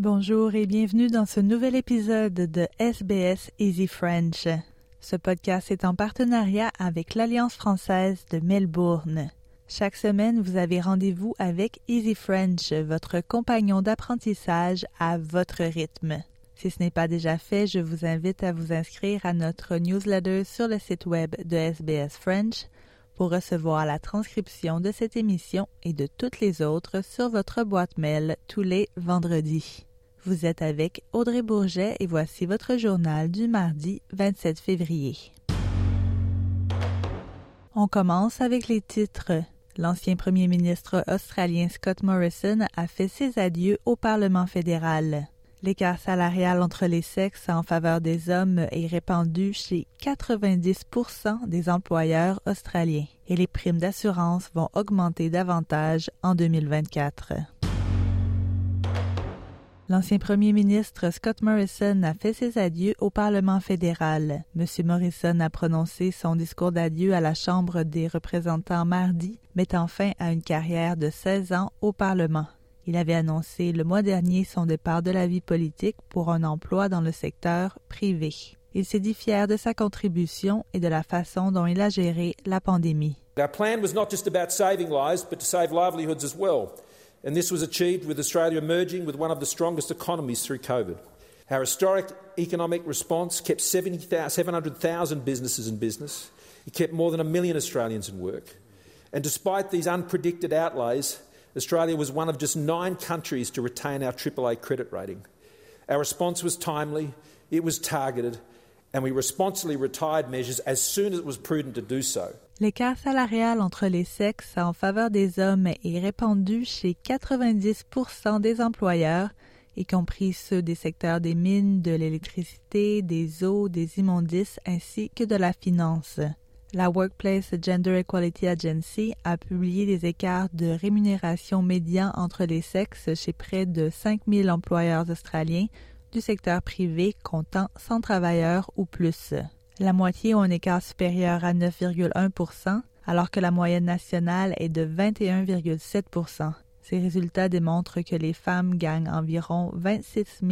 Bonjour et bienvenue dans ce nouvel épisode de SBS Easy French. Ce podcast est en partenariat avec l'Alliance française de Melbourne. Chaque semaine, vous avez rendez-vous avec Easy French, votre compagnon d'apprentissage à votre rythme. Si ce n'est pas déjà fait, je vous invite à vous inscrire à notre newsletter sur le site web de SBS French pour recevoir la transcription de cette émission et de toutes les autres sur votre boîte mail tous les vendredis. Vous êtes avec Audrey Bourget et voici votre journal du mardi 27 février. On commence avec les titres. L'ancien premier ministre australien Scott Morrison a fait ses adieux au Parlement fédéral. L'écart salarial entre les sexes en faveur des hommes est répandu chez 90% des employeurs australiens et les primes d'assurance vont augmenter davantage en 2024. L'ancien premier ministre Scott Morrison a fait ses adieux au Parlement fédéral. M. Morrison a prononcé son discours d'adieu à la Chambre des représentants mardi, mettant fin à une carrière de 16 ans au Parlement. Il avait annoncé le mois dernier son départ de la vie politique pour un emploi dans le secteur privé. Il s'est dit fier de sa contribution et de la façon dont il a géré la pandémie. Our plan was not just about saving lives, but to save livelihoods as well. And this was achieved with Australia emerging with one of the strongest economies through COVID. Our historic economic response kept 700,000 businesses in business. It kept more than a million Australians in work. And despite these unpredicted outlays, Australia was one of just nine countries to retain our AAA credit rating. Our response was timely, it was targeted, L'écart salarial entre les sexes en faveur des hommes est répandu chez 90% des employeurs, y compris ceux des secteurs des mines, de l'électricité, des eaux, des immondices ainsi que de la finance. La Workplace Gender Equality Agency a publié des écarts de rémunération médian entre les sexes chez près de 5000 employeurs australiens du secteur privé comptant 100 travailleurs ou plus. La moitié ont un écart supérieur à 9,1% alors que la moyenne nationale est de 21,7% Ces résultats démontrent que les femmes gagnent environ 26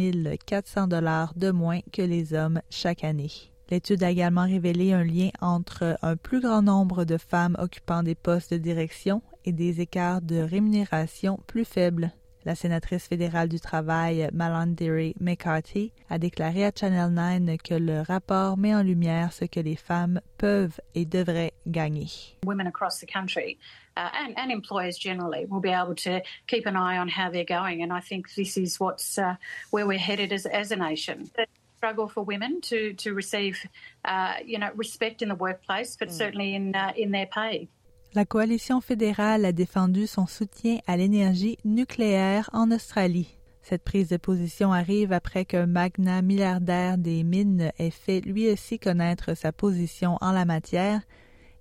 400 dollars de moins que les hommes chaque année. L'étude a également révélé un lien entre un plus grand nombre de femmes occupant des postes de direction et des écarts de rémunération plus faibles. La sénatrice fédérale du travail, Malandiri McCarthy, a déclaré à Channel 9 que le rapport met en lumière ce que les femmes peuvent et devraient gagner. Women across the country uh, and, and employers generally will be able to keep an eye on how they're going, and I think this is what's uh, where we're headed as, as a nation. The struggle for women to to receive, uh, you know, respect in the workplace, but mm. certainly in uh, in their pay. La coalition fédérale a défendu son soutien à l'énergie nucléaire en Australie. Cette prise de position arrive après qu'un magnat milliardaire des mines ait fait lui aussi connaître sa position en la matière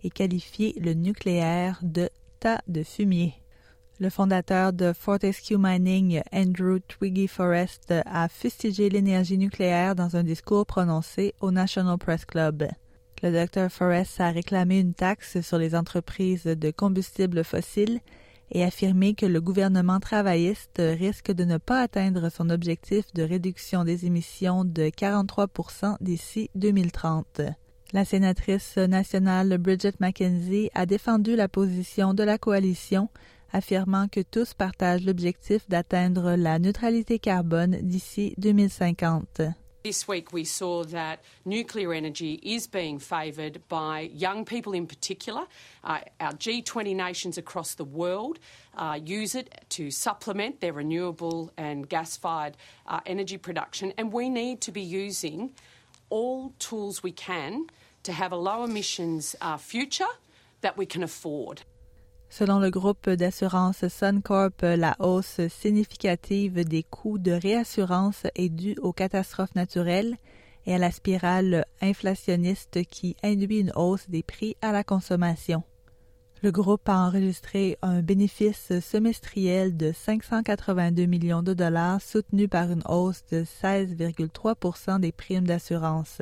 et qualifié le nucléaire de tas de fumier. Le fondateur de Fortescue Mining, Andrew Twiggy Forrest, a fustigé l'énergie nucléaire dans un discours prononcé au National Press Club. Le Dr Forrest a réclamé une taxe sur les entreprises de combustibles fossiles et affirmé que le gouvernement travailliste risque de ne pas atteindre son objectif de réduction des émissions de 43% d'ici 2030. La sénatrice nationale Bridget McKenzie a défendu la position de la coalition, affirmant que tous partagent l'objectif d'atteindre la neutralité carbone d'ici 2050. This week we saw that nuclear energy is being favoured by young people in particular. Uh, our G20 nations across the world uh, use it to supplement their renewable and gas fired uh, energy production, and we need to be using all tools we can to have a low emissions uh, future that we can afford. Selon le groupe d'assurance Suncorp, la hausse significative des coûts de réassurance est due aux catastrophes naturelles et à la spirale inflationniste qui induit une hausse des prix à la consommation. Le groupe a enregistré un bénéfice semestriel de 582 millions de dollars soutenu par une hausse de 16,3% des primes d'assurance.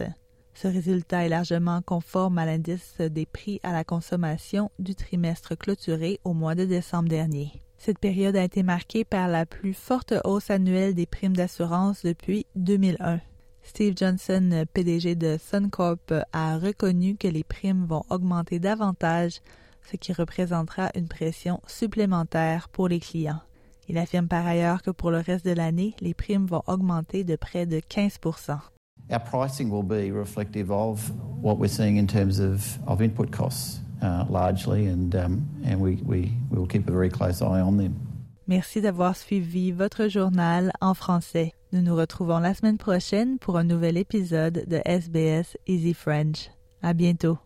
Ce résultat est largement conforme à l'indice des prix à la consommation du trimestre clôturé au mois de décembre dernier. Cette période a été marquée par la plus forte hausse annuelle des primes d'assurance depuis 2001. Steve Johnson, PDG de Suncorp, a reconnu que les primes vont augmenter davantage, ce qui représentera une pression supplémentaire pour les clients. Il affirme par ailleurs que pour le reste de l'année, les primes vont augmenter de près de 15 Our pricing will be reflective of what we're seeing in terms of, of input costs uh, largely, and, um, we will keep a very close eye on them. Merci d'avoir suivi votre journal en français. Nous nous retrouvons la semaine prochaine pour un nouvel épisode de SBS Easy French. À bientôt.